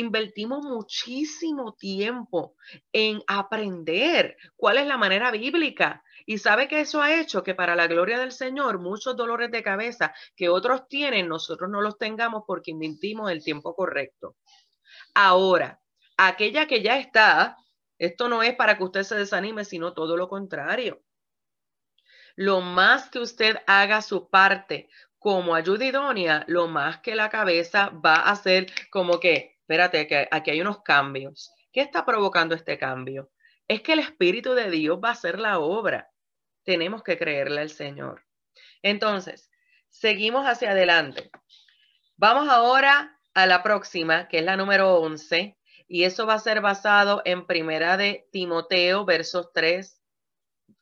invertimos muchísimo tiempo en aprender cuál es la manera bíblica. Y sabe que eso ha hecho que para la gloria del Señor muchos dolores de cabeza que otros tienen, nosotros no los tengamos porque invertimos el tiempo correcto. Ahora, aquella que ya está, esto no es para que usted se desanime, sino todo lo contrario. Lo más que usted haga su parte como ayuda idónea, lo más que la cabeza va a hacer como que, espérate, que aquí hay unos cambios. ¿Qué está provocando este cambio? Es que el Espíritu de Dios va a hacer la obra. Tenemos que creerle al Señor. Entonces, seguimos hacia adelante. Vamos ahora a la próxima, que es la número 11, y eso va a ser basado en Primera de Timoteo, versos 3,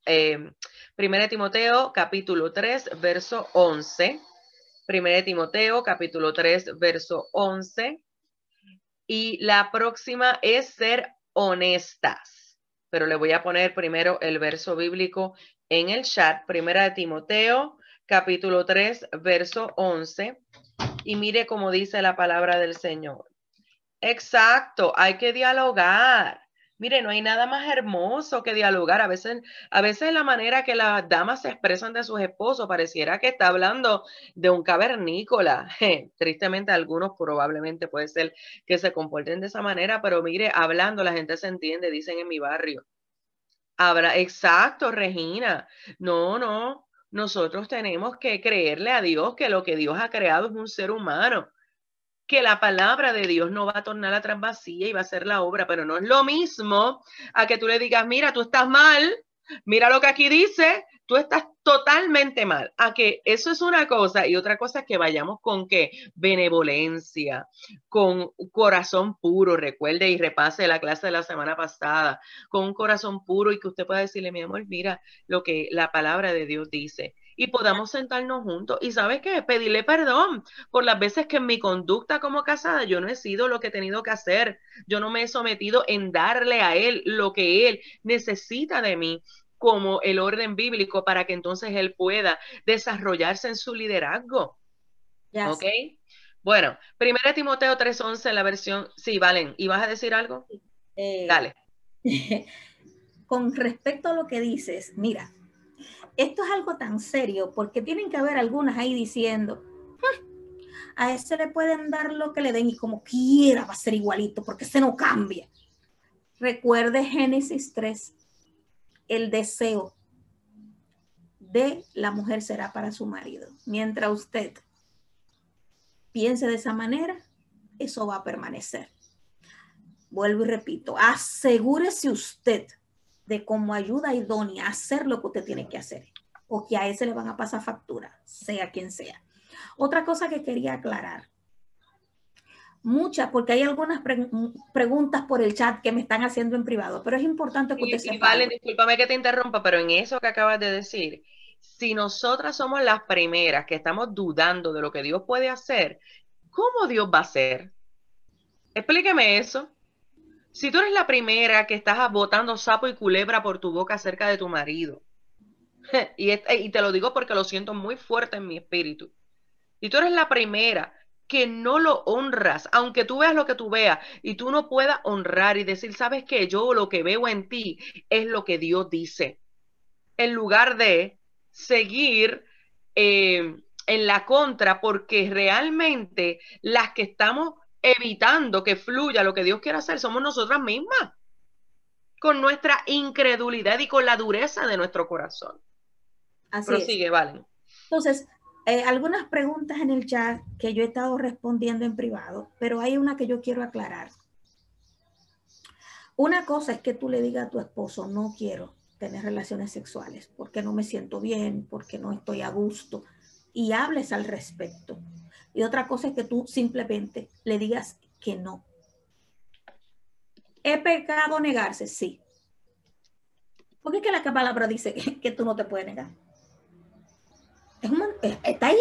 eh, Primera de Timoteo, capítulo 3, verso 11. Primera de Timoteo, capítulo 3, verso 11. Y la próxima es ser honestas. Pero le voy a poner primero el verso bíblico en el chat. Primera de Timoteo, capítulo 3, verso 11. Y mire cómo dice la palabra del Señor. Exacto, hay que dialogar. Mire, no hay nada más hermoso que dialogar. A veces, a veces la manera que las damas se expresan de sus esposos pareciera que está hablando de un cavernícola. Tristemente, algunos probablemente puede ser que se comporten de esa manera, pero mire, hablando la gente se entiende, dicen en mi barrio. Habla, exacto, Regina. No, no. Nosotros tenemos que creerle a Dios que lo que Dios ha creado es un ser humano que la palabra de Dios no va a tornar atrás vacía y va a ser la obra, pero no es lo mismo a que tú le digas, mira, tú estás mal, mira lo que aquí dice, tú estás totalmente mal. A que eso es una cosa y otra cosa es que vayamos con qué? Benevolencia, con corazón puro, recuerde y repase la clase de la semana pasada, con un corazón puro y que usted pueda decirle, mi amor, mira lo que la palabra de Dios dice y podamos sentarnos juntos. Y sabes qué, pedirle perdón por las veces que en mi conducta como casada yo no he sido lo que he tenido que hacer. Yo no me he sometido en darle a él lo que él necesita de mí como el orden bíblico para que entonces él pueda desarrollarse en su liderazgo. ¿Ok? Bueno, primero Timoteo 3.11, la versión, sí, Valen, ¿y vas a decir algo? Eh, Dale. Con respecto a lo que dices, mira, esto es algo tan serio porque tienen que haber algunas ahí diciendo, hmm, a ese le pueden dar lo que le den y como quiera va a ser igualito porque se no cambia. Recuerde Génesis 3, el deseo de la mujer será para su marido. Mientras usted piense de esa manera, eso va a permanecer. Vuelvo y repito, asegúrese usted de como ayuda idónea hacer lo que usted tiene que hacer o que a ese le van a pasar factura, sea quien sea. Otra cosa que quería aclarar. Muchas, porque hay algunas preguntas por el chat que me están haciendo en privado, pero es importante que usted sepa. Vale, discúlpame que te interrumpa, pero en eso que acabas de decir, si nosotras somos las primeras que estamos dudando de lo que Dios puede hacer, ¿cómo Dios va a hacer? Explíqueme eso. Si tú eres la primera que estás botando sapo y culebra por tu boca acerca de tu marido, y, te lo digo porque lo siento muy fuerte en mi espíritu, y tú eres la primera que no lo honras, aunque tú veas lo que tú veas y tú no puedas honrar y decir, sabes que yo lo que veo en ti es lo que Dios dice, en lugar de seguir eh, en la contra, porque realmente las que estamos evitando que fluya lo que Dios quiere hacer somos nosotras mismas, con nuestra incredulidad y con la dureza de nuestro corazón. Así Prosigue, vale. Entonces, eh, algunas preguntas en el chat que yo he estado respondiendo en privado, pero hay una que yo quiero aclarar. Una cosa es que tú le digas a tu esposo, no quiero tener relaciones sexuales porque no me siento bien, porque no estoy a gusto, y hables al respecto. Y otra cosa es que tú simplemente le digas que no. ¿Es pecado negarse? Sí. ¿Por qué es que la palabra dice que, tú no te puedes negar? está ahí.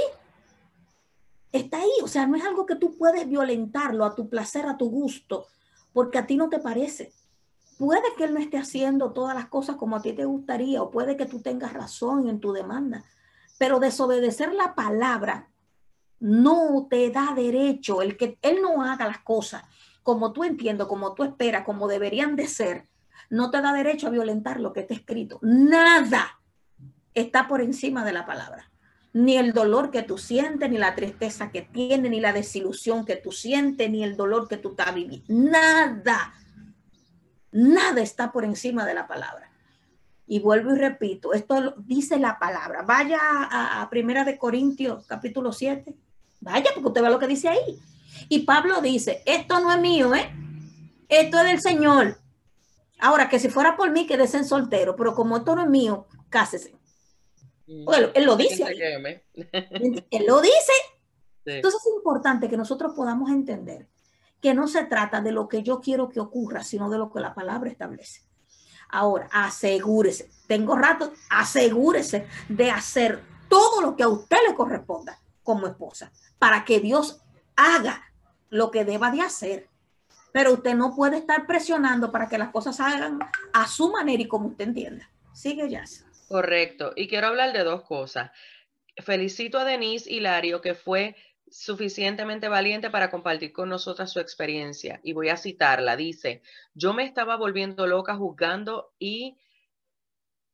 Está ahí. O sea, no es algo que tú puedes violentarlo a tu placer, a tu gusto, porque a ti no te parece. Puede que él no esté haciendo todas las cosas como a ti te gustaría, o puede que tú tengas razón en tu demanda, pero desobedecer la palabra no te da derecho el que él no haga las cosas como tú entiendes, como tú esperas, como deberían de ser, no te da derecho a violentar lo que está escrito. Nada está por encima de la palabra. Ni el dolor que tú sientes, ni la tristeza que tienes, ni la desilusión que tú sientes, ni el dolor que tú estás viviendo. Nada, nada está por encima de la palabra. Y vuelvo y repito, esto dice la palabra. Vaya a, Primera de Corintios, capítulo 7. Vaya, porque usted ve lo que dice ahí. Y Pablo dice, esto no es mío, ¿eh? Esto es del Señor. Ahora, que si fuera por mí, quedese en soltero, pero como esto no es mío, cásese. Mm. Bueno, él lo dice. él lo dice. Entonces es importante que nosotros podamos entender que no se trata de lo que yo quiero que ocurra, sino de lo que la palabra establece. Ahora, asegúrese, tengo rato, asegúrese de hacer todo lo que a usted le corresponda como esposa, para que Dios haga lo que deba de hacer. Pero usted no puede estar presionando para que las cosas hagan a su manera y como usted entienda. Sigue, ya. Correcto. Y quiero hablar de dos cosas. Felicito a Denise Hilario, que fue suficientemente valiente para compartir con nosotras su experiencia. Y voy a citarla. Dice, yo me estaba volviendo loca juzgando y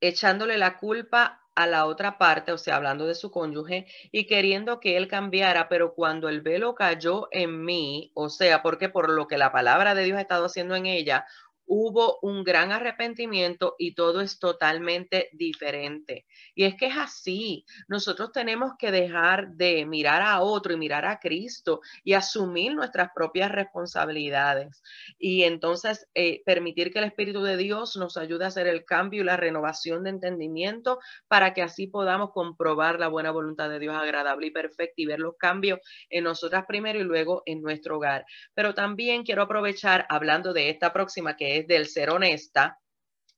echándole la culpa a la otra parte, o sea, hablando de su cónyuge, y queriendo que él cambiara, pero cuando el velo cayó en mí, o sea, porque por lo que la palabra de Dios ha estado haciendo en ella, hubo un gran arrepentimiento y todo es totalmente diferente. Y es que es así. Nosotros tenemos que dejar de mirar a otro y mirar a Cristo y asumir nuestras propias responsabilidades. Y entonces eh, permitir que el Espíritu de Dios nos ayude a hacer el cambio y la renovación de entendimiento para que así podamos comprobar la buena voluntad de Dios agradable y perfecta y ver los cambios en nosotras primero y luego en nuestro hogar. Pero también quiero aprovechar hablando de esta próxima que es del ser honesta,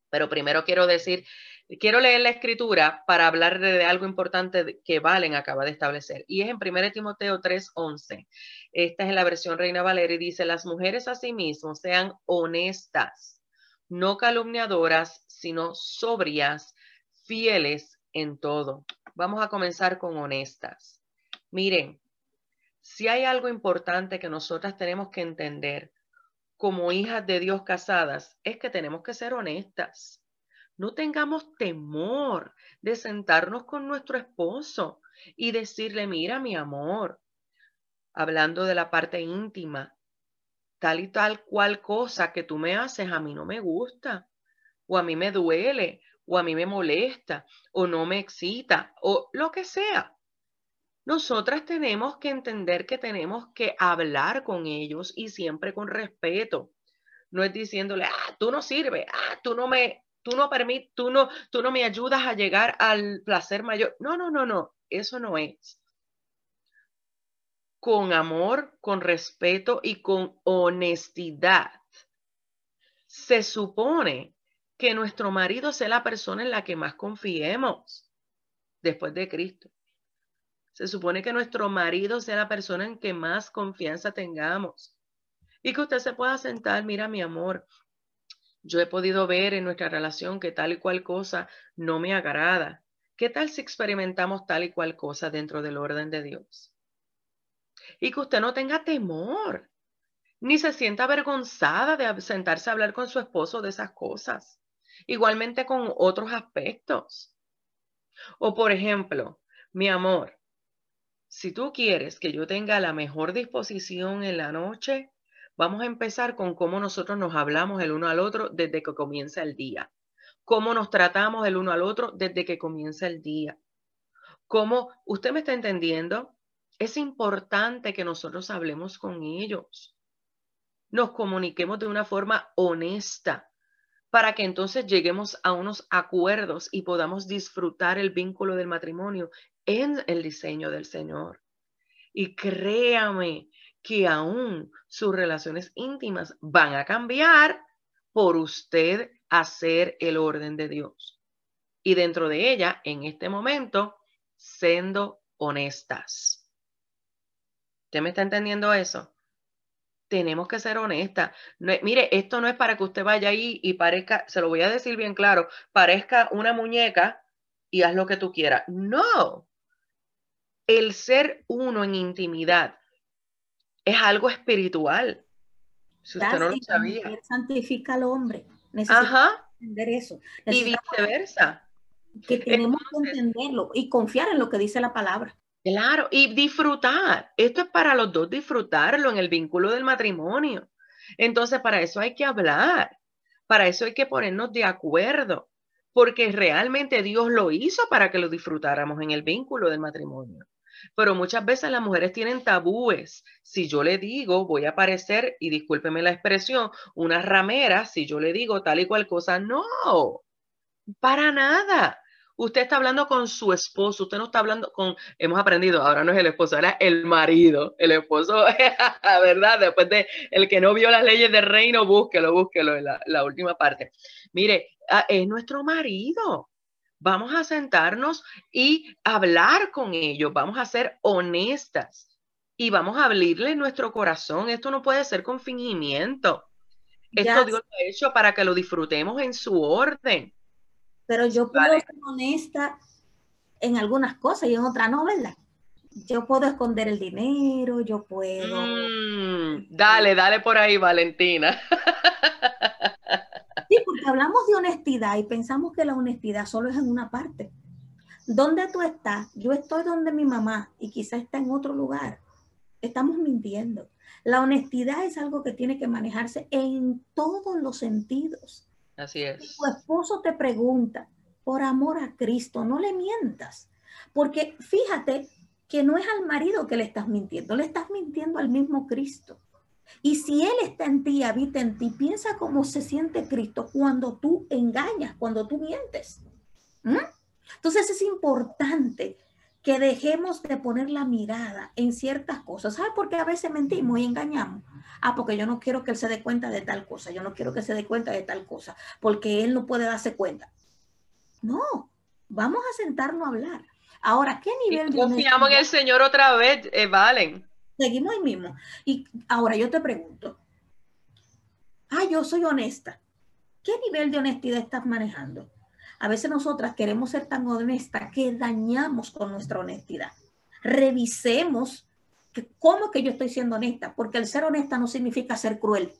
pero primero quiero decir, quiero leer la escritura para hablar de, algo importante que Valen acaba de establecer, y es en 1 Timoteo 3:11. Esta es la versión Reina Valera y dice, las mujeres asimismo sean honestas, no calumniadoras, sino sobrias, fieles en todo. Vamos a comenzar con honestas. Miren, si hay algo importante que nosotras tenemos que entender, como hijas de Dios casadas es que tenemos que ser honestas. No tengamos temor de sentarnos con nuestro esposo y decirle, mira mi amor, hablando de la parte íntima, tal y tal cual cosa que tú me haces a mí no me gusta, o a mí me duele, o a mí me molesta, o no me excita, o lo que sea. Nosotras tenemos que entender que tenemos que hablar con ellos y siempre con respeto. No es diciéndole, ah, tú no sirves, ah, tú no me, tú no tú no, tú no me ayudas a llegar al placer mayor. No, no, no, no, eso no es. Con amor, con respeto y con honestidad. Se supone que nuestro marido sea la persona en la que más confiemos después de Cristo. Se supone que nuestro marido sea la persona en que más confianza tengamos. Y que usted se pueda sentar, mira mi amor, yo he podido ver en nuestra relación que tal y cual cosa no me agrada. ¿Qué tal si experimentamos tal y cual cosa dentro del orden de Dios? Y que usted no tenga temor, ni se sienta avergonzada de sentarse a hablar con su esposo de esas cosas. Igualmente con otros aspectos. O por ejemplo, mi amor, si tú quieres que yo tenga la mejor disposición en la noche, vamos a empezar con cómo nosotros nos hablamos el uno al otro desde que comienza el día. Cómo nos tratamos el uno al otro desde que comienza el día. Cómo, ¿usted me está entendiendo? Es importante que nosotros hablemos con ellos. Nos comuniquemos de una forma honesta para que entonces lleguemos a unos acuerdos y podamos disfrutar el vínculo del matrimonio en el diseño del Señor. Y créame que aún sus relaciones íntimas van a cambiar por usted hacer el orden de Dios. Y dentro de ella, en este momento, siendo honestas. ¿Usted me está entendiendo eso? Tenemos que ser honestas. mire, esto no es para que usted vaya ahí y parezca, se lo voy a decir bien claro, parezca una muñeca y haz lo que tú quieras. No, el ser uno en intimidad es algo espiritual. Si usted no lo sabía. santifica al hombre. Ajá. entender eso. Y viceversa. Que tenemos que entenderlo y confiar en lo que dice la palabra. Claro, y disfrutar. Esto es para los dos disfrutarlo en el vínculo del matrimonio. Entonces, para eso hay que hablar. Para eso hay que ponernos de acuerdo. Porque realmente Dios lo hizo para que lo disfrutáramos en el vínculo del matrimonio. Pero muchas veces las mujeres tienen tabúes. Si yo le digo, voy a parecer, y discúlpeme la expresión, una ramera, si yo le digo tal y cual cosa, no, para nada. Usted está hablando con su esposo, usted no está hablando con, hemos aprendido, ahora no es el esposo, era el marido. El esposo, ¿verdad? Después de el que no vio las leyes del reino, búsquelo, búsquelo en la, la última parte. Mire, ah, es nuestro marido. Vamos a sentarnos y hablar con ellos, vamos a ser honestas y vamos a abrirle nuestro corazón. Esto no puede ser con fingimiento. Esto Dios lo ha hecho para que lo disfrutemos en su orden. Pero yo puedo ser honesta en algunas cosas y en otras no, ¿verdad? Yo puedo esconder el dinero, yo puedo. Mm, dale, dale por ahí, Valentina. Porque hablamos de honestidad y pensamos que la honestidad solo es en una parte. ¿Dónde tú estás? Yo estoy donde mi mamá y quizá está en otro lugar. Estamos mintiendo. La honestidad es algo que tiene que manejarse en todos los sentidos. Así es. tu esposo te pregunta, por amor a Cristo, no le mientas. Porque fíjate que no es al marido que le estás mintiendo, le estás mintiendo al mismo Cristo. Y si Él está en ti, habita en ti, piensa cómo se siente Cristo cuando tú engañas, cuando tú mientes. ¿Mm? Entonces es importante que dejemos de poner la mirada en ciertas cosas. ¿Sabes por qué a veces mentimos y engañamos? Ah, porque yo no quiero que él se dé cuenta de tal cosa, yo no quiero que se dé cuenta de tal cosa, porque él no puede darse cuenta. No, vamos a sentarnos a hablar. Ahora, ¿qué nivel de... Confiamos en el Señor otra vez, eh, Valen. Seguimos ahí mismo. Y ahora yo te pregunto, ah, yo soy honesta. ¿Qué nivel de honestidad estás manejando? A veces nosotras queremos ser tan honestas que dañamos con nuestra honestidad. Revisemos que, cómo que yo estoy siendo honesta, porque el ser honesta no significa ser cruel.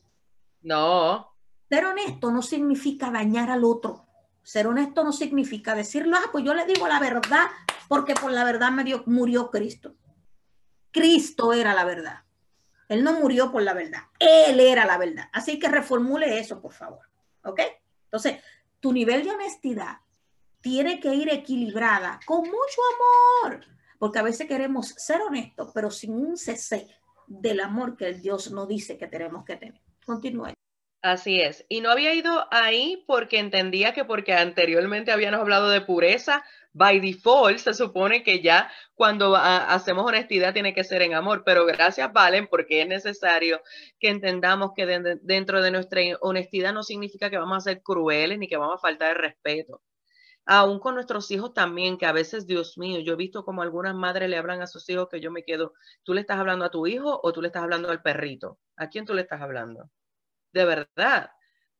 No. Ser honesto no significa dañar al otro. Ser honesto no significa decirlo, ah, pues yo le digo la verdad porque por la verdad me dio, murió Cristo. Cristo era la verdad. Él no murió por la verdad. Él era la verdad. Así que reformule eso, por favor. ¿Ok? Entonces, tu nivel de honestidad tiene que ir equilibrada con mucho amor. Porque a veces queremos ser honestos, pero sin un cese del amor que Dios nos dice que tenemos que tener. Continúe. Así es. Y no había ido ahí porque entendía que porque anteriormente habíamos hablado de pureza, by default se supone que ya cuando hacemos honestidad tiene que ser en amor, pero gracias Valen porque es necesario que entendamos que dentro de nuestra honestidad no significa que vamos a ser crueles ni que vamos a faltar de respeto. Aún con nuestros hijos también, que a veces, Dios mío, yo he visto como algunas madres le hablan a sus hijos que yo me quedo, ¿tú le estás hablando a tu hijo o tú le estás hablando al perrito? ¿A quién tú le estás hablando? De verdad,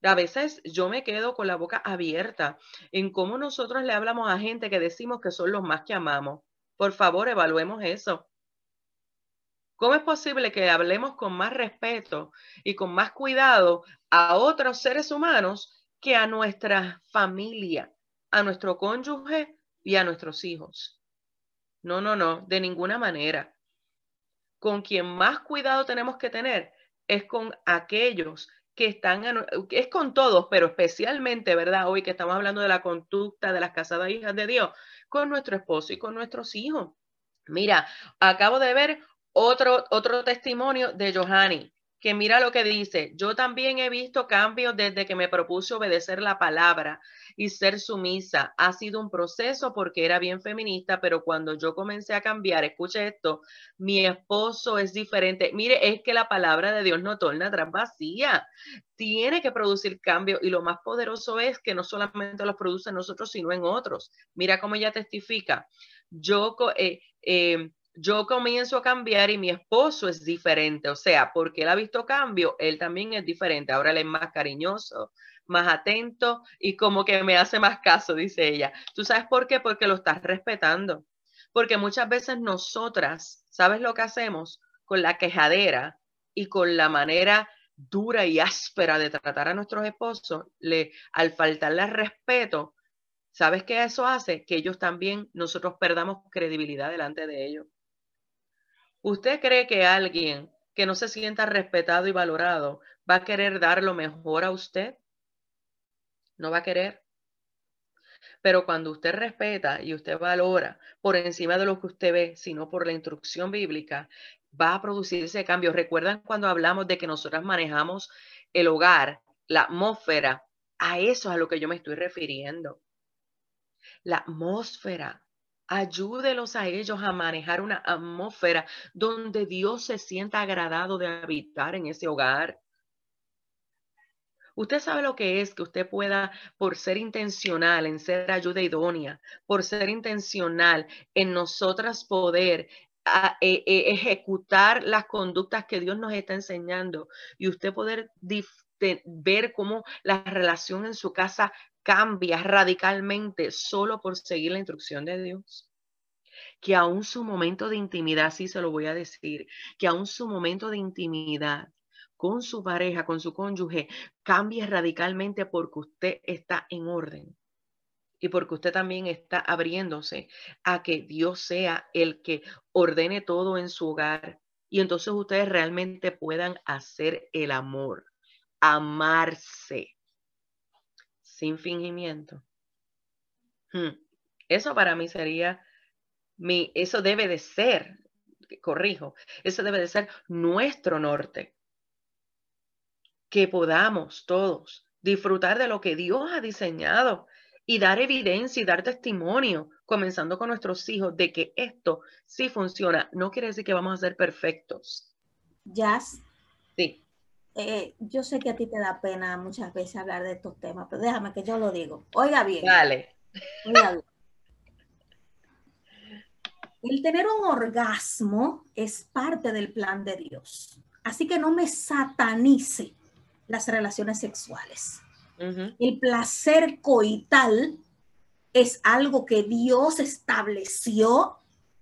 a veces yo me quedo con la boca abierta en cómo nosotros le hablamos a gente que decimos que son los más que amamos. Por favor, evaluemos eso. ¿Cómo es posible que hablemos con más respeto y con más cuidado a otros seres humanos que a nuestra familia, a nuestro cónyuge y a nuestros hijos? No, no, no, de ninguna manera. Con quien más cuidado tenemos que tener es con aquellos que están, es con todos, pero especialmente, ¿verdad? Hoy que estamos hablando de la conducta de las casadas hijas de Dios, con nuestro esposo y con nuestros hijos. Mira, acabo de ver otro, otro testimonio de Johanny que mira lo que dice, yo también he visto cambios desde que me propuse obedecer la palabra y ser sumisa. Ha sido un proceso porque era bien feminista, pero cuando yo comencé a cambiar, escuche esto, mi esposo es diferente. Mire, es que la palabra de Dios no torna atrás vacía. Tiene que producir cambio y lo más poderoso es que no solamente los produce en nosotros, sino en otros. Mira cómo ella testifica. Yo, eh, eh, yo comienzo a cambiar y mi esposo es diferente. O sea, porque él ha visto cambio, él también es diferente. Ahora él es más cariñoso, más atento y como que me hace más caso, dice ella. ¿Tú sabes por qué? Porque lo estás respetando. Porque muchas veces nosotras, ¿sabes lo que hacemos? Con la quejadera y con la manera dura y áspera de tratar a nuestros esposos, le, al faltarle respeto, ¿sabes qué eso hace? Que ellos también, nosotros perdamos credibilidad delante de ellos. ¿Usted cree que alguien que no se sienta respetado y valorado va a querer dar lo mejor a usted? No va a querer. Pero cuando usted respeta y usted valora por encima de lo que usted ve, sino por la instrucción bíblica, va a producirse cambio. ¿Recuerdan cuando hablamos de que nosotras manejamos el hogar, la atmósfera? A eso es a lo que yo me estoy refiriendo. La atmósfera. Ayúdelos a ellos a manejar una atmósfera donde Dios se sienta agradado de habitar en ese hogar. Usted sabe lo que es que usted pueda, por ser intencional en ser ayuda idónea, por ser intencional en nosotras poder e, e, ejecutar las conductas que Dios nos está enseñando y usted poder ver cómo la relación en su casa cambia radicalmente solo por seguir la instrucción de Dios. Que aún su momento de intimidad, sí se lo voy a decir, que aún su momento de intimidad con su pareja, con su cónyuge, cambie radicalmente porque usted está en orden y porque usted también está abriéndose a que Dios sea el que ordene todo en su hogar y entonces ustedes realmente puedan hacer el amor, amarse sin fingimiento. Hmm. Eso para mí sería mi, eso debe de ser, corrijo, eso debe de ser nuestro norte que podamos todos disfrutar de lo que Dios ha diseñado y dar evidencia y dar testimonio, comenzando con nuestros hijos, de que esto sí funciona. No quiere decir que vamos a ser perfectos. Jazz. Sí. Eh, yo sé que a ti te da pena muchas veces hablar de estos temas, pero déjame que yo lo digo. Oiga bien. Dale. Oiga bien. El tener un orgasmo es parte del plan de Dios. Así que no me satanice las relaciones sexuales. El placer coital es algo que Dios estableció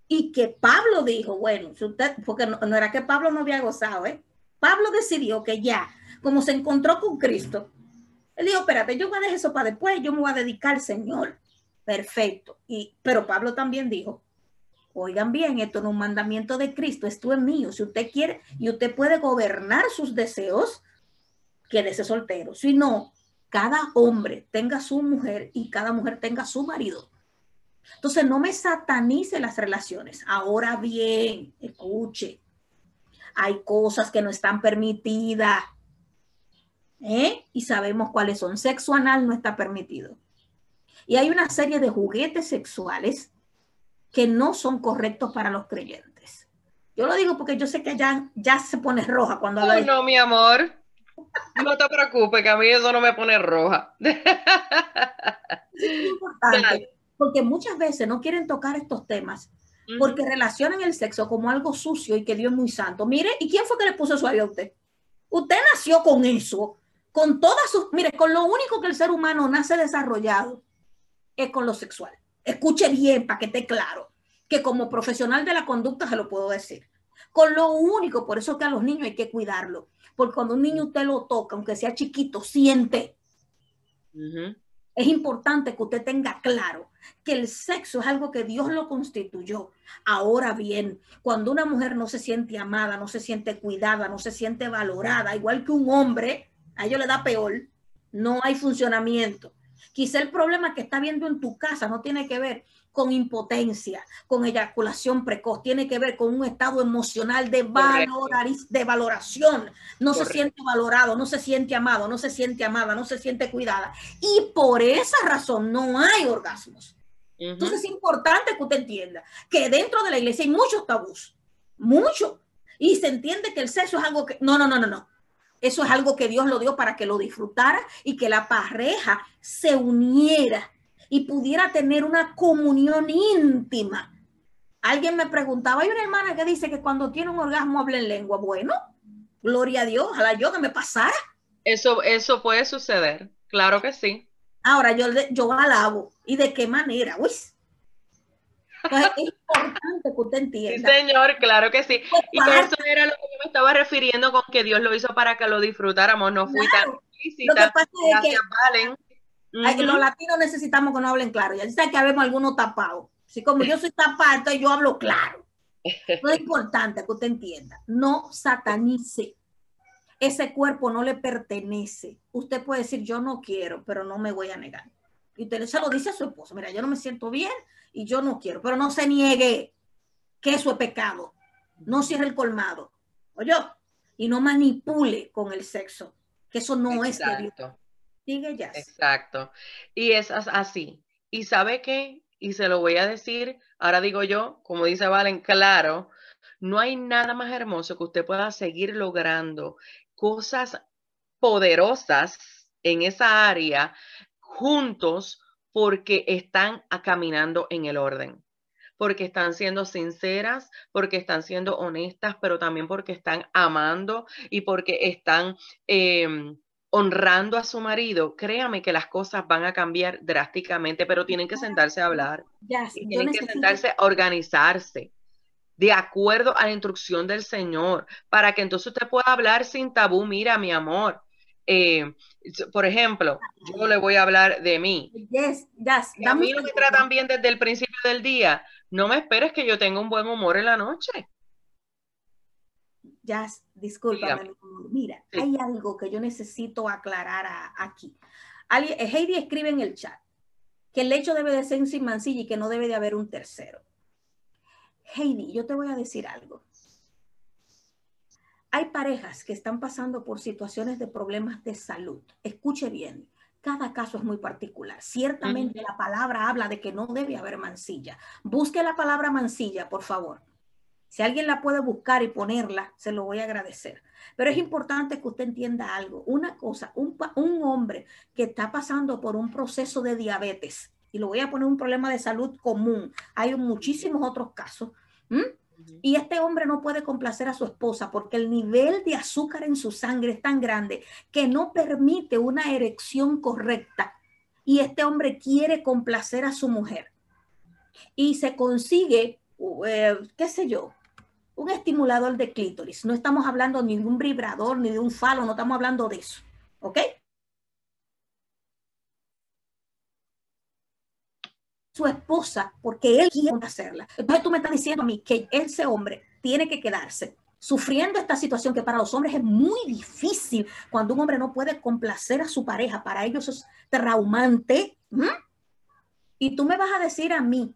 y que Pablo dijo, bueno, usted, porque no, era que Pablo no había gozado, ¿eh? Pablo decidió que ya, como se encontró con Cristo, él dijo, espérate, yo voy a dejar eso para después, yo me voy a dedicar al Señor. Perfecto. Y, pero Pablo también dijo, oigan bien, esto no es un mandamiento de Cristo, esto es mío. Si usted quiere y usted puede gobernar sus deseos, quédese soltero. Si no, cada hombre tenga su mujer y cada mujer tenga su marido. Entonces no me satanice las relaciones. Ahora bien, escuche, hay cosas que no están permitidas. ¿eh? Y sabemos cuáles son. Sexo anal no está permitido. Y hay una serie de juguetes sexuales que no son correctos para los creyentes. Yo lo digo porque yo sé que ya, ya se pone roja cuando habla no, mi amor. No te preocupes, que a mí eso no me pone roja. Es importante, porque muchas veces no quieren tocar estos temas porque relacionan el sexo como algo sucio y que Dios es muy santo. Mire, ¿y quién fue que le puso eso a usted? Usted nació con eso, con todas sus, mire, con lo único que el ser humano nace desarrollado es con lo sexual. Escuche bien para que esté claro, que como profesional de la conducta se lo puedo decir. Con lo único, por eso que a los niños hay que cuidarlo porque cuando un niño usted lo toca, aunque sea chiquito, siente. Es importante que usted tenga claro que el sexo es algo que Dios lo constituyó. Ahora bien, cuando una mujer no se siente amada, no se siente cuidada, no se siente valorada, igual que un hombre, a ellos le da peor, no hay funcionamiento. Quizá el problema que está viendo en tu casa no tiene que ver con impotencia, con eyaculación precoz, tiene que ver con un estado emocional de, valorar, de valoración. No se siente valorado, no se siente amado, no se siente amada, no se siente cuidada. Y por esa razón no hay orgasmos. Entonces es importante que usted entienda que dentro de la iglesia hay muchos tabús, muchos. Y se entiende que el sexo es algo que... No, no, no, no, no. Eso es algo que Dios lo dio para que lo disfrutara y que la pareja se uniera y pudiera tener una comunión íntima. Alguien me preguntaba, hay una hermana que dice que cuando tiene un orgasmo habla en lengua. Bueno, gloria a Dios, ojalá yo que me pasara. Eso, eso puede suceder, claro que sí. Ahora yo, yo alabo. ¿Y de qué manera? Uy. Entonces, es importante que usted entienda. Sí, señor, claro que sí. Y eso era lo que yo me estaba refiriendo con que Dios lo hizo para que lo disfrutamos. No fui tan explícita. Lo que pasa es que Valen. los latinos necesitamos que no hablen claro. Ya sabe que habemos algunos tapados. Así como yo soy tapado, entonces yo hablo claro. No es importante que usted entienda. No satanice. Ese cuerpo no le pertenece. Usted puede decir, yo no quiero, pero no me voy a negar. Y usted se lo dice a su esposo, mira, yo no me siento bien y yo no quiero, pero no se niegue que eso es pecado. No cierre el colmado. Oye, y no manipule con el sexo, que eso no es de Dios. Sigue ya. Exacto. Y es así. ¿Y sabe qué? Y se lo voy a decir, ahora digo yo, como dice Valen, claro, no hay nada más hermoso que usted pueda seguir logrando cosas poderosas en esa área juntos porque están caminando en el orden, porque están siendo sinceras, porque están siendo honestas, pero también porque están amando y porque están em, honrando a su marido, créame que las cosas van a cambiar drásticamente, pero tienen que sentarse a hablar, tienen que sentarse a organizarse de acuerdo a la instrucción del Señor, para que entonces usted pueda hablar sin tabú. Mira, mi amor, eh, por ejemplo, yo le voy a hablar de mí. Yes, yes. A mí no me tratan bien desde el principio del día. No me esperes que yo tenga un buen humor en la noche. Jazz, disculpa, mira, hay algo que yo necesito aclarar aquí. Eh, Heidi escribe en el chat que el hecho debe de ser sin mancilla y que no debe de haber un tercero. Heidi, yo te voy a decir algo. Hay parejas que están pasando por situaciones de problemas de salud. Escuche bien, cada caso es muy particular. Ciertamente la palabra habla de que no debe haber mancilla. Busque la palabra mancilla, por favor. Si alguien la puede buscar y ponerla, se lo voy a agradecer. Pero es importante que usted entienda algo. Una cosa, un, hombre que está pasando por un proceso de diabetes, y lo voy a poner un problema de salud común, hay muchísimos otros casos, y este hombre no puede complacer a su esposa porque el nivel de azúcar en su sangre es tan grande que no permite una erección correcta. Y este hombre quiere complacer a su mujer. Y se consigue, eh, qué sé yo, un estimulador de clítoris. No estamos hablando ni de un vibrador ni de un falo, no estamos hablando de eso. ¿Ok? Su esposa porque él quiere hacerla. Entonces tú me estás diciendo a mí que ese hombre tiene que quedarse sufriendo esta situación que para los hombres es muy difícil cuando un hombre no puede complacer a su pareja. Para ellos es traumante. Y tú me vas a decir a mí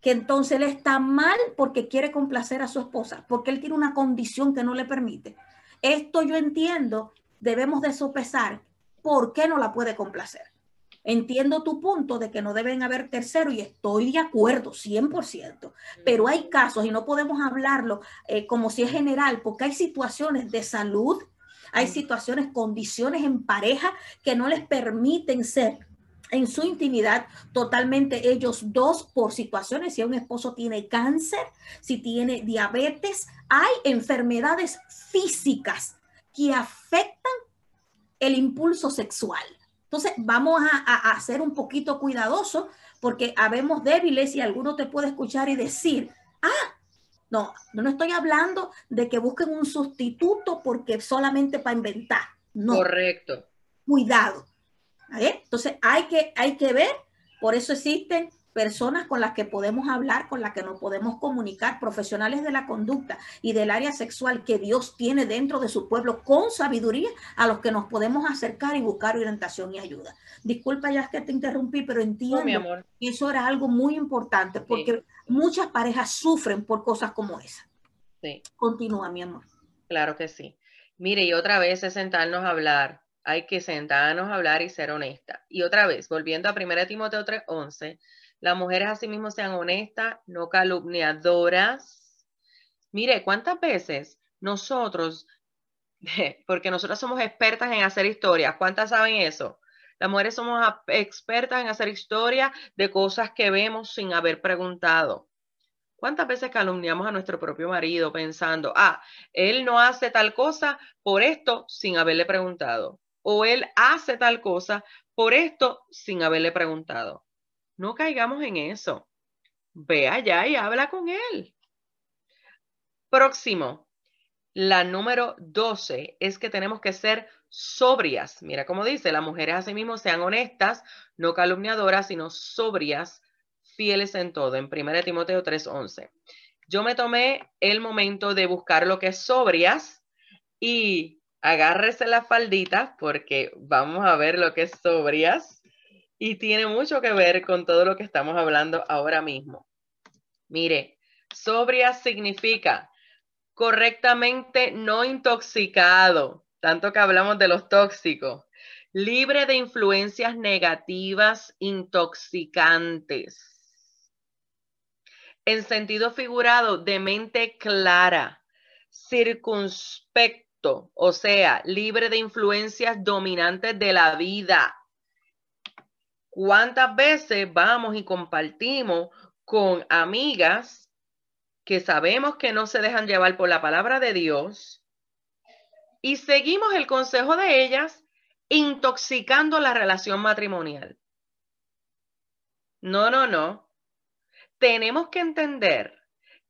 que entonces él está mal porque quiere complacer a su esposa, porque él tiene una condición que no le permite. Esto yo entiendo, debemos de sopesar por qué no la puede complacer. Entiendo tu punto de que no deben haber terceros y estoy de acuerdo, 100%, pero hay casos y no podemos hablarlo eh, como si es general, porque hay situaciones de salud, hay situaciones, condiciones en pareja que no les permiten ser en su intimidad totalmente ellos dos por situaciones, si un esposo tiene cáncer, si tiene diabetes, hay enfermedades físicas que afectan el impulso sexual. Entonces, vamos a, a, ser un poquito cuidadosos porque habemos débiles y alguno te puede escuchar y decir, ah, no, no estoy hablando de que busquen un sustituto porque solamente para inventar. No. Correcto. Cuidado. Entonces, hay que, hay que ver, por eso existen personas con las que podemos hablar, con las que nos podemos comunicar, profesionales de la conducta y del área sexual que Dios tiene dentro de su pueblo con sabiduría, a los que nos podemos acercar y buscar orientación y ayuda. Disculpa ya que te interrumpí, pero entiendo que eso era algo muy importante porque muchas parejas sufren por cosas como esa. Sí. Continúa, mi amor. Claro que sí. Mire, y otra vez es sentarnos a hablar. Hay que sentarnos a hablar y ser honesta. Y otra vez, volviendo a 1 Timoteo 3:11, las mujeres asimismo sean honestas, no calumniadoras. Mire, ¿cuántas veces nosotros, porque nosotras somos expertas en hacer historias, ¿cuántas saben eso? Las mujeres somos expertas en hacer historias de cosas que vemos sin haber preguntado. ¿Cuántas veces calumniamos a nuestro propio marido pensando, ah, él no hace tal cosa por esto sin haberle preguntado? O él hace tal cosa por esto sin haberle preguntado. No caigamos en eso. ve allá y habla con él. Próximo, la número 12 es que tenemos que ser sobrias. Mira cómo dice, las mujeres asimismo sean honestas, no calumniadoras, sino sobrias, fieles en todo, en 1 Timoteo 3:11. Yo me tomé el momento de buscar lo que es sobrias y agárrese las falditas porque vamos a ver lo que es sobrias y tiene mucho que ver con todo lo que estamos hablando ahora mismo. Mire, sobrias significa correctamente no intoxicado, tanto que hablamos de los tóxicos, libre de influencias negativas intoxicantes. En sentido figurado, de mente clara, circunspecto, o sea, libre de influencias dominantes de la vida. ¿Cuántas veces vamos y compartimos con amigas que sabemos que no se dejan llevar por la palabra de Dios y seguimos el consejo de ellas intoxicando la relación matrimonial. No, no, no. Tenemos que entender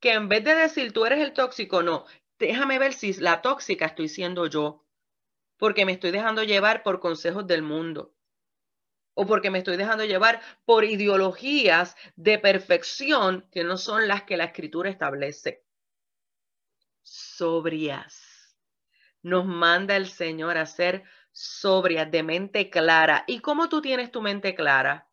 que en vez de decir tú eres el tóxico, no, déjame ver si la tóxica estoy siendo yo, porque me estoy dejando llevar por consejos del mundo o porque me estoy dejando llevar por ideologías de perfección que no son las que la escritura establece. Sobrias. Nos manda el Señor a ser sobrias, de mente clara. ¿Y cómo tú tienes tu mente clara?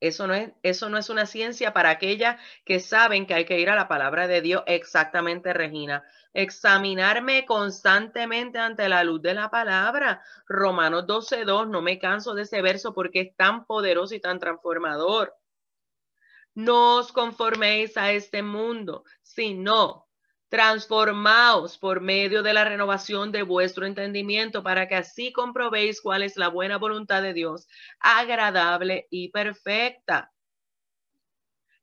Eso no, es, eso no es una ciencia para aquellas que saben que hay que ir a la palabra de Dios exactamente, Regina. Examinarme constantemente ante la luz de la palabra. Romanos 12.2, no me canso de ese verso porque es tan poderoso y tan transformador. No os conforméis a este mundo, sino Transformaos por medio de la renovación de vuestro entendimiento para que así comprobéis cuál es la buena voluntad de Dios, agradable y perfecta.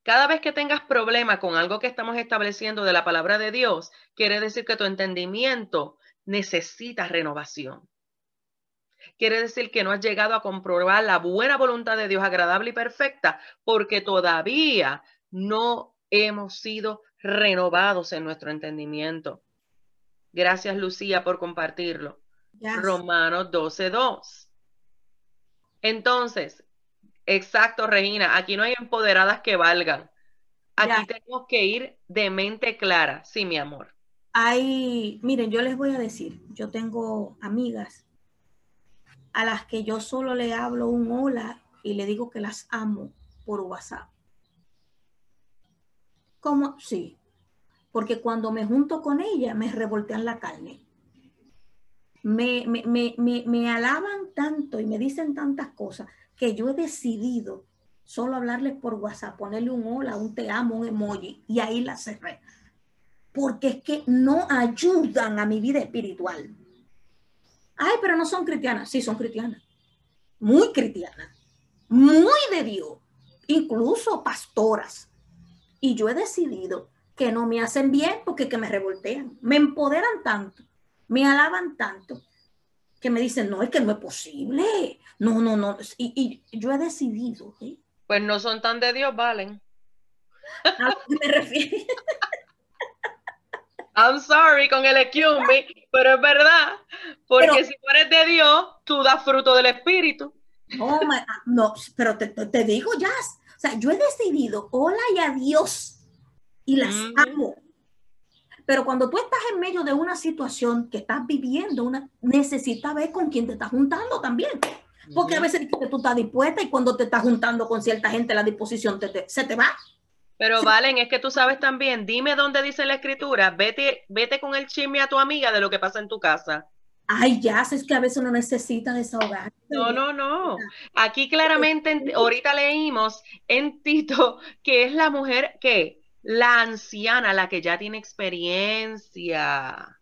Cada vez que tengas problema con algo que estamos estableciendo de la palabra de Dios, quiere decir que tu entendimiento necesita renovación. Quiere decir que no has llegado a comprobar la buena voluntad de Dios agradable y perfecta porque todavía no hemos sido renovados en nuestro entendimiento. Gracias, Lucía, por compartirlo. Romanos 12.2. Entonces, exacto, Regina, aquí no hay empoderadas que valgan. Aquí tenemos que ir de mente clara, sí, mi amor. Hay, miren, yo les voy a decir, yo tengo amigas a las que yo solo le hablo un hola y le digo que las amo por WhatsApp. ¿Cómo? Sí. Porque cuando me junto con ella, me revoltean la carne. Me, me, me, me, alaban tanto y me dicen tantas cosas que yo he decidido solo hablarles por WhatsApp, ponerle un hola, un te amo, un emoji y ahí la cerré. Porque es que no ayudan a mi vida espiritual. Ay, pero no son cristianas. Sí, son cristianas. Muy cristianas. Muy de Dios. Incluso pastoras y yo he decidido que no me hacen bien porque que me revoltean, me empoderan tanto, me alaban tanto, que me dicen, no, es que no es posible, no, no, no, y, yo he decidido. ¿eh? Pues no son tan de Dios, valen. ¿A qué me refiero? I'm sorry con el excuse pero es verdad, porque si tú eres de Dios, tú das fruto del Espíritu. Oh no, pero te, te digo, Jazz, sea, yo he decidido, hola y adiós, y las amo. Pero cuando tú estás en medio de una situación que estás viviendo, una, necesitas ver con quién te estás juntando también. Porque a veces tú estás dispuesta y cuando te estás juntando con cierta gente, la disposición se te va. Pero Valen, es que tú sabes también, dime dónde dice la escritura, vete, vete con el chisme a tu amiga de lo que pasa en tu casa. Ay, ya, es que a veces uno necesita desahogar. No, no, no. Aquí claramente, ahorita leímos en Tito que es la mujer que, la anciana, la que ya tiene experiencia.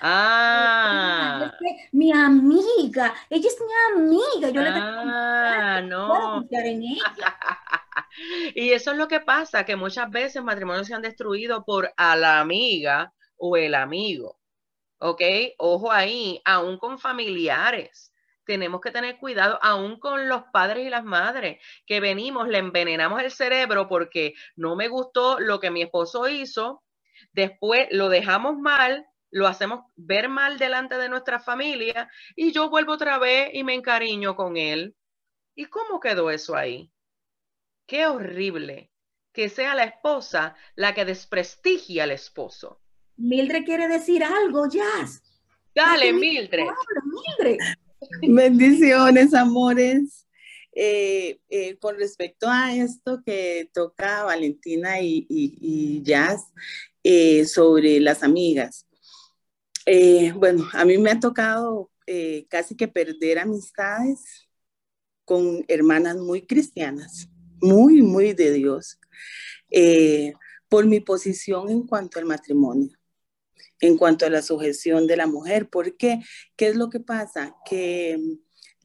Ah. mi amiga, ella es mi amiga, yo ah, le no. En ella. y eso es lo que pasa, que muchas veces matrimonios se han destruido por a la amiga o el amigo. ¿Ok? Ojo ahí, aún con familiares. tenemos que tener cuidado aún con los padres y las madres que venimos, le envenenamos el cerebro porque no me gustó lo que mi esposo hizo, después lo dejamos mal, lo hacemos ver mal delante de nuestra familia y yo vuelvo otra vez y me encariño con él. ¿Y cómo quedó eso ahí? Qué horrible que sea la esposa la que desprestigia al esposo. Mildred quiere decir algo, Jazz. Dale, Mildred. Mildred. Bendiciones, amores. Eh, eh, con respecto a esto que toca Valentina y, Jazz eh, sobre las amigas. bueno, a mí me ha tocado casi que perder amistades con hermanas muy cristianas, muy, muy de Dios, por mi posición en cuanto al matrimonio en cuanto a la sujeción de la mujer. ¿Por qué? ¿Qué es lo que pasa? Que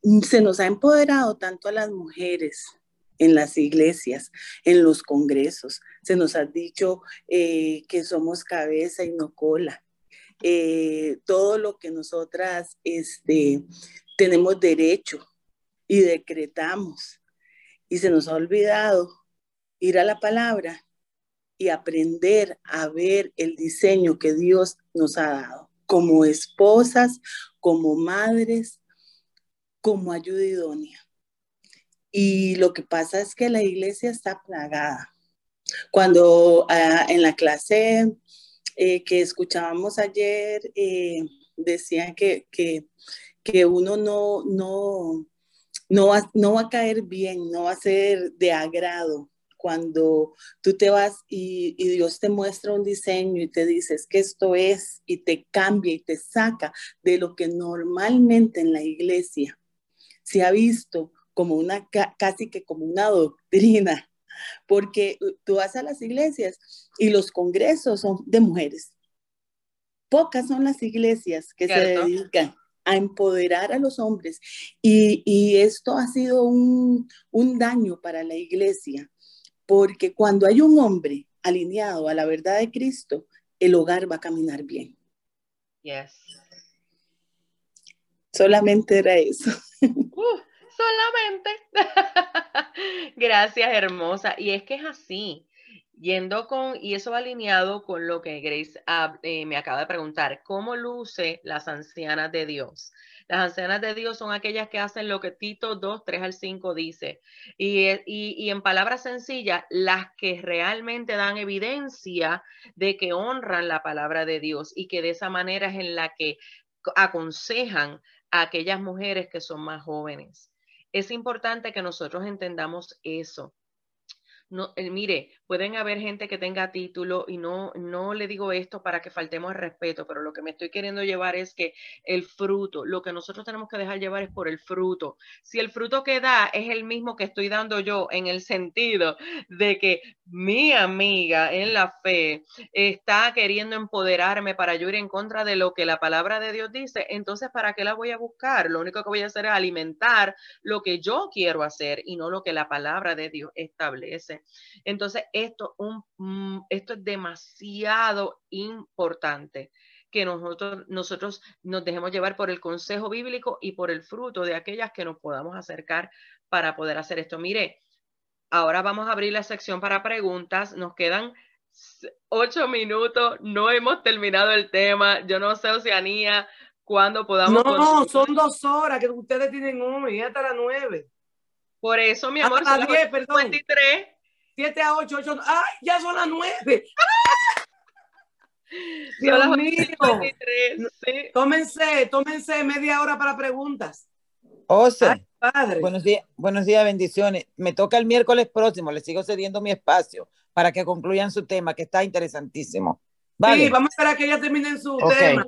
mm, se nos ha empoderado tanto a las mujeres en las iglesias, en los congresos. Se nos ha dicho eh, que somos cabeza y no cola. Eh, todo lo que nosotras este, tenemos derecho y decretamos. Y se nos ha olvidado ir a la palabra y aprender a ver el diseño que Dios nos ha dado como esposas, como madres, como ayuda idónea. Y lo que pasa es que la iglesia está plagada. Cuando ah, en la clase eh, que escuchábamos ayer, eh, decían que, que, que, uno no, no, no, va, no va a caer bien, no va a ser de agrado cuando tú te vas y, Dios te muestra un diseño y te dices que esto es y te cambia y te saca de lo que normalmente en la iglesia se ha visto como una, casi que como una doctrina, porque tú vas a las iglesias y los congresos son de mujeres. Pocas son las iglesias que se dedican a empoderar a los hombres y, esto ha sido un, un daño para la iglesia porque cuando hay un hombre alineado a la verdad de Cristo, el hogar va a caminar bien. Yes. Solamente era eso. Uh, solamente. Gracias, hermosa. Y es que es así. Yendo con, y eso va alineado con lo que Grace ah, eh, me acaba de preguntar, ¿cómo luce las ancianas de Dios? Las ancianas de Dios son aquellas que hacen lo que Tito 2, 3 al 5 dice. Eh, y, en palabras sencillas, las que realmente dan evidencia de que honran la palabra de Dios y que de esa manera es en la que aconsejan a aquellas mujeres que son más jóvenes. Es importante que nosotros entendamos eso no, eh, mire, pueden haber gente que tenga título y no, no le digo esto para que faltemos el respeto, pero lo que me estoy queriendo llevar es que el fruto, lo que nosotros tenemos que dejar llevar es por el fruto. Si el fruto que da es el mismo que estoy dando yo en el sentido de que mi amiga en la fe está queriendo empoderarme para yo ir en contra de lo que la palabra de Dios dice, entonces ¿para qué la voy a buscar? Lo único que voy a hacer es alimentar lo que yo quiero hacer y no lo que la palabra de Dios establece. Entonces, mm, esto, es demasiado importante que nosotros, nosotros nos dejemos llevar por el consejo bíblico y por el fruto de aquellas que nos podamos acercar para poder hacer esto. Mire, ahora vamos a abrir la sección para preguntas. Nos quedan ocho minutos, no hemos terminado el tema. Yo no sé, Oceanía, cuándo podamos. No, son dos horas que ustedes tienen hoy, hasta las nueve. Por eso, mi ah, amor, hasta son las 10, 53. 7 a 8, 8. ¡Ay! Ya son las 9. Dios mío. Tómense, tómense media hora para preguntas. Ose. padre. Buenos días, buenos días, bendiciones. Me toca el miércoles próximo, les sigo cediendo mi espacio para que concluyan su tema, que está interesantísimo. Sí, vamos a esperar a que ella terminen su tema.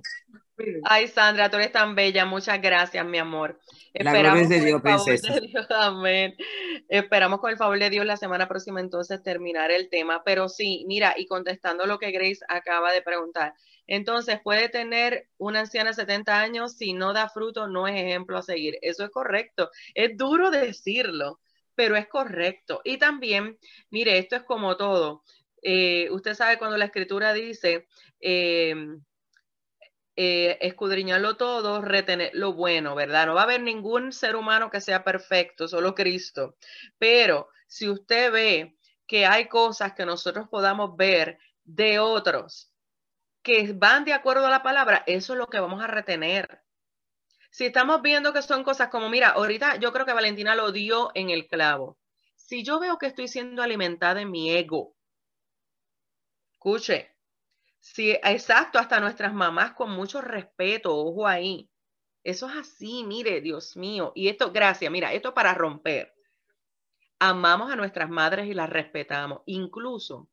Ay, Sandra, tú eres tan bella. Muchas gracias, mi amor. Esperamos de Dios, princesa. Amén. Esperamos con el favor de Dios la semana próxima entonces terminar el tema. Pero sí, mira, y contestando lo que Grace acaba de preguntar. Entonces, puede tener una anciana de 70 años, si no da fruto, no es ejemplo a seguir. Eso es correcto. Es duro decirlo, pero es correcto. Y también, mire, esto es como todo. Eh, usted sabe cuando la escritura dice, eh, eh, escudriñarlo todo, retener lo bueno, ¿verdad? No va a haber ningún ser humano que sea perfecto, solo Cristo. Pero si usted ve que hay cosas que nosotros podamos ver de otros que van de acuerdo a la palabra, eso es lo que vamos a retener. Si estamos viendo que son cosas como, mira, ahorita yo creo que Valentina lo dio en el clavo. Si yo veo que estoy siendo alimentada en mi ego, escuche, si exacto, hasta nuestras mamás con mucho respeto, ojo ahí. Eso es así, mire, Dios mío. Y esto, gracias, mira, esto para romper. Amamos a nuestras madres y las respetamos. Incluso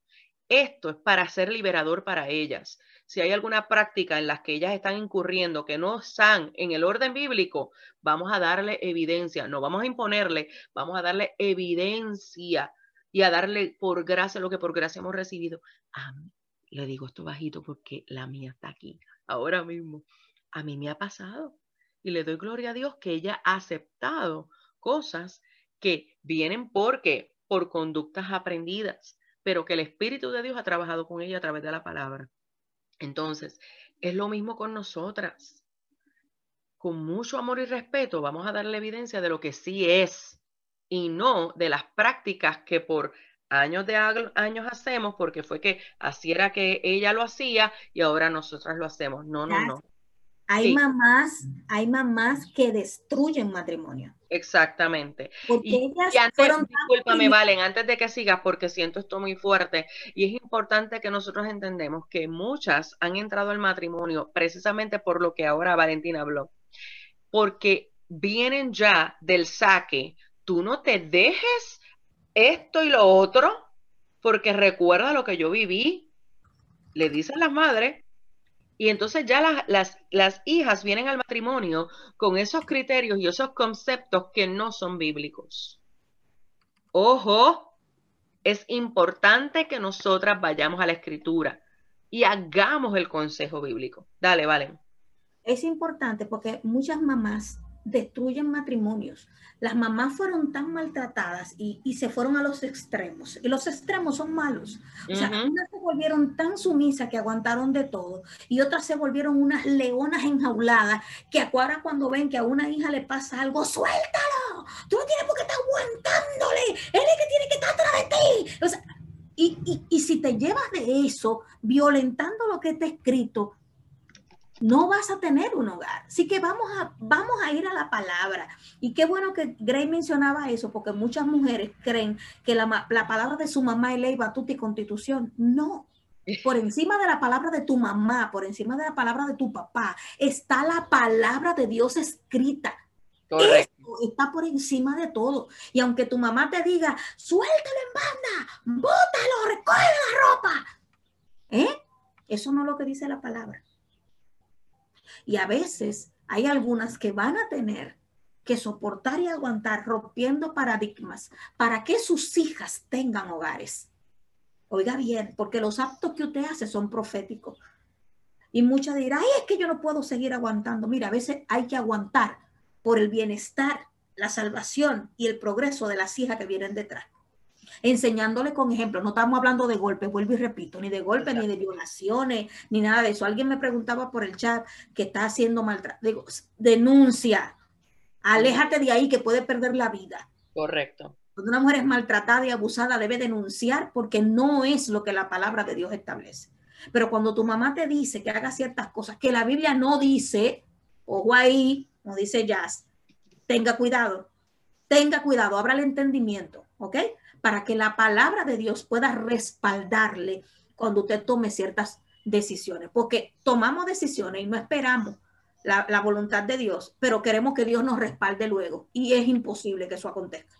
esto es para ser liberador para ellas. Si hay alguna práctica en la que ellas están incurriendo que no están en el orden bíblico, vamos a darle evidencia, no vamos a imponerle, vamos a darle evidencia y a darle por gracia lo que por gracia hemos recibido. Amén le digo esto bajito porque la mía está aquí, ahora mismo. A mí me ha pasado y le doy gloria a Dios que ella ha aceptado cosas que vienen porque por conductas aprendidas, pero que el Espíritu de Dios ha trabajado con ella a través de la palabra. Entonces, es lo mismo con nosotras. Con mucho amor y respeto vamos a darle evidencia de lo que sí es y no de las prácticas que por años de años hacemos porque fue que así era que ella lo hacía y ahora nosotras lo hacemos. No, no, no. Hay mamás, hay mamás que destruyen matrimonio. Exactamente. Porque y, ellas antes, discúlpame, Valen, antes de que sigas, porque siento esto muy fuerte, y es importante que nosotros entendemos que muchas han entrado al matrimonio precisamente por lo que ahora Valentina habló, porque vienen ya del saque, tú no te dejes esto y lo otro, porque recuerda lo que yo viví, le dicen las madres, y entonces ya las, las, las, hijas vienen al matrimonio con esos criterios y esos conceptos que no son bíblicos. Ojo, es importante que nosotras vayamos a la escritura y hagamos el consejo bíblico. Dale, vale. Es importante porque muchas mamás destruyen matrimonios. Las mamás fueron tan maltratadas y, se fueron a los extremos. Y los extremos son malos. O sea, unas se volvieron tan sumisas que aguantaron de todo. Y otras se volvieron unas leonas enjauladas que ahora cuando ven que a una hija le pasa algo, suéltalo. Tú no tienes por qué estar aguantándole. Él es que tiene que estar atrás de ti. O sea, y, y, y si te llevas de eso, violentando lo que está escrito, no vas a tener un hogar. Así que vamos a, vamos a ir a la palabra. Y qué bueno que Gray mencionaba eso, porque muchas mujeres creen que la, la palabra de su mamá es ley, batuta y constitución. No. Por encima de la palabra de tu mamá, por encima de la palabra de tu papá, está la palabra de Dios escrita. Correcto. está por encima de todo. Y aunque tu mamá te diga, suéltalo en banda, bótalo, recoge la ropa. ¿Eh? Eso no es lo que dice la palabra. Y a veces hay algunas que van a tener que soportar y aguantar rompiendo paradigmas para que sus hijas tengan hogares. Oiga bien, porque los actos que usted hace son proféticos. Y muchas dirán, ay, es que yo no puedo seguir aguantando. Mira, a veces hay que aguantar por el bienestar, la salvación y el progreso de las hijas que vienen detrás enseñándole con ejemplo. No estamos hablando de golpes, vuelvo y repito, ni de golpes, ni de violaciones, ni nada de eso. Alguien me preguntaba por el chat que está haciendo maltrato. Digo, denuncia, aléjate de ahí que puede perder la vida. Correcto. Cuando una mujer es maltratada y abusada, debe denunciar porque no es lo que la palabra de Dios establece. Pero cuando tu mamá te dice que haga ciertas cosas que la Biblia no dice, ojo ahí, no dice Jazz, tenga cuidado, tenga cuidado, abra el entendimiento, ¿ok? Para que la palabra de Dios pueda respaldarle cuando usted tome ciertas decisiones, porque tomamos decisiones y no esperamos la, voluntad de Dios, pero queremos que Dios nos respalde luego y es imposible que eso acontezca.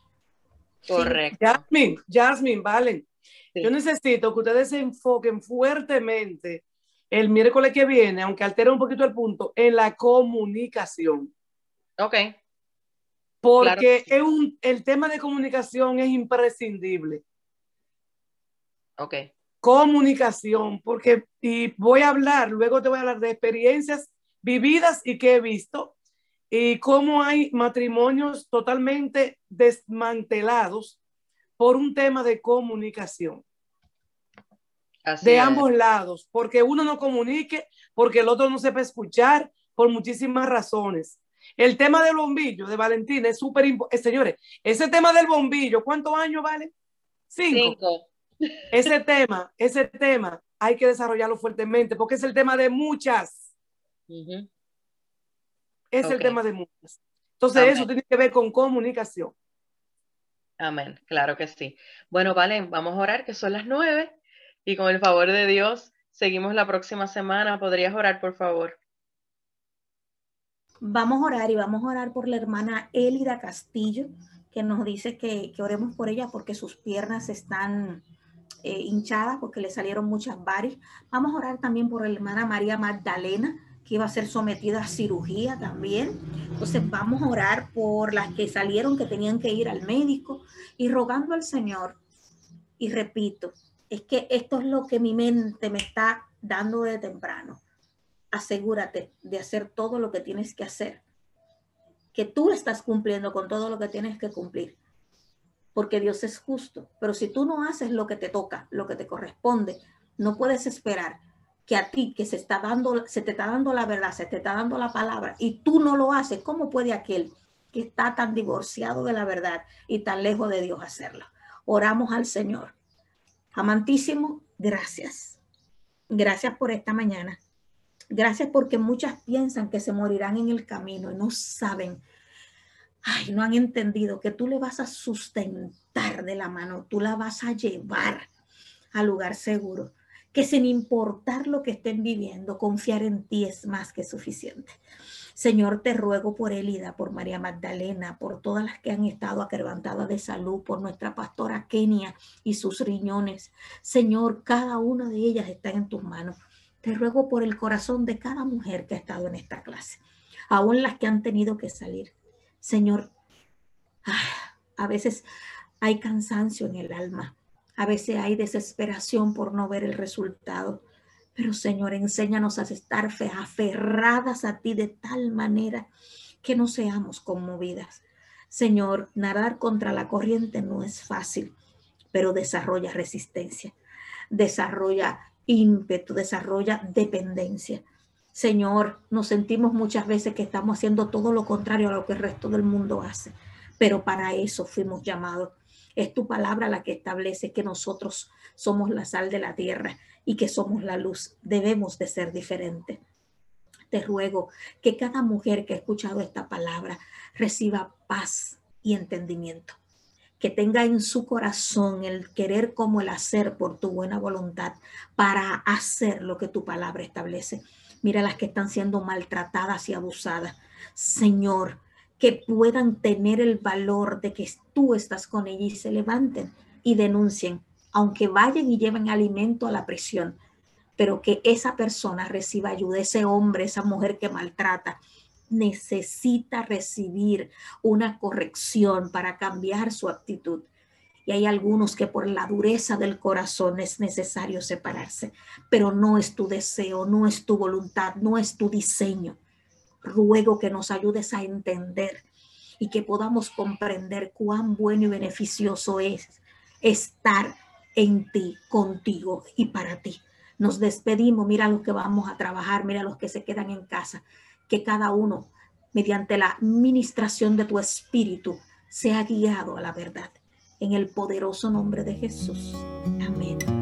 Correcto. Jasmine, Jasmine, vale. Yo necesito que ustedes se enfoquen fuertemente el miércoles que viene, aunque altere un poquito el punto, en la comunicación. Ok porque es un, el tema de comunicación es imprescindible. Ok. Comunicación, porque, y voy a hablar, luego te voy a hablar de experiencias vividas y que he visto, y cómo hay matrimonios totalmente desmantelados por un tema de comunicación. de ambos lados, porque uno no comunique, porque el otro no sepa escuchar, por muchísimas razones. El tema del bombillo de Valentina es súper importante. Eh, señores, ese tema del bombillo, ¿cuántos años vale? Cinco. Ese tema, ese tema hay que desarrollarlo fuertemente porque es el tema de muchas. Es el tema de muchas. Entonces eso tiene que ver con comunicación. Amén, claro que sí. Bueno, Valen, vamos a orar que son las nueve y con el favor de Dios seguimos la próxima semana. ¿Podrías orar, por favor? Vamos a orar y vamos a orar por la hermana Elida Castillo, que nos dice que, oremos por ella porque sus piernas están eh, hinchadas, porque le salieron muchas varis. Vamos a orar también por la hermana María Magdalena, que iba a ser sometida a cirugía también. Entonces vamos a orar por las que salieron, que tenían que ir al médico y rogando al Señor. Y repito, es que esto es lo que mi mente me está dando de temprano asegúrate de hacer todo lo que tienes que hacer, que tú estás cumpliendo con todo lo que tienes que cumplir, porque Dios es justo, pero si tú no haces lo que te toca, lo que te corresponde, no puedes esperar que a ti que se está dando se te está dando la verdad, se te está dando la palabra y tú no lo haces, ¿cómo puede aquel que está tan divorciado de la verdad y tan lejos de Dios hacerlo? Oramos al Señor. Amantísimo, gracias. Gracias por esta mañana. Gracias porque muchas piensan que se morirán en el camino y no saben, ay, no han entendido que tú le vas a sustentar de la mano, tú la vas a llevar al lugar seguro, que sin importar lo que estén viviendo, confiar en ti es más que suficiente. Señor, te ruego por Elida, por María Magdalena, por todas las que han estado aquerantadas de salud, por nuestra pastora Kenia y sus riñones. Señor, cada una de ellas está en tus manos. Te ruego por el corazón de cada mujer que ha estado en esta clase, aún las que han tenido que salir. Señor, ah, a veces hay cansancio en el alma, a veces hay desesperación por no ver el resultado. Pero Señor, enséñanos a estar aferradas a ti de tal manera que no seamos conmovidas. Señor, nadar contra la corriente no es fácil, pero desarrolla resistencia, desarrolla ímpetu, desarrolla dependencia. Señor, nos sentimos muchas veces que estamos haciendo todo lo contrario a lo que el resto del mundo hace, pero para eso fuimos llamados. Es tu palabra la que establece que nosotros somos la sal de la tierra y que somos la luz. Debemos de ser diferentes. Te ruego que cada mujer que ha escuchado esta palabra reciba paz y entendimiento que tenga en su corazón el querer como el hacer por tu buena voluntad para hacer lo que tu palabra establece. Mira las que están siendo maltratadas y abusadas. Señor, que puedan tener el valor de que tú estás con ellas y se levanten y denuncien, aunque vayan y lleven alimento a la prisión, pero que esa persona reciba ayuda, ese hombre, esa mujer que maltrata, necesita recibir una corrección para cambiar su actitud. Y hay algunos que por la dureza del corazón es necesario separarse, pero no es tu deseo, no es tu voluntad, no es tu diseño. Ruego que nos ayudes a entender y que podamos comprender cuán bueno y beneficioso es estar en ti, contigo y para ti. Nos despedimos, mira los que vamos a trabajar, mira los que se quedan en casa que cada uno, mediante la ministración de tu espíritu, sea guiado a la verdad. En el poderoso nombre de Jesús. Amén.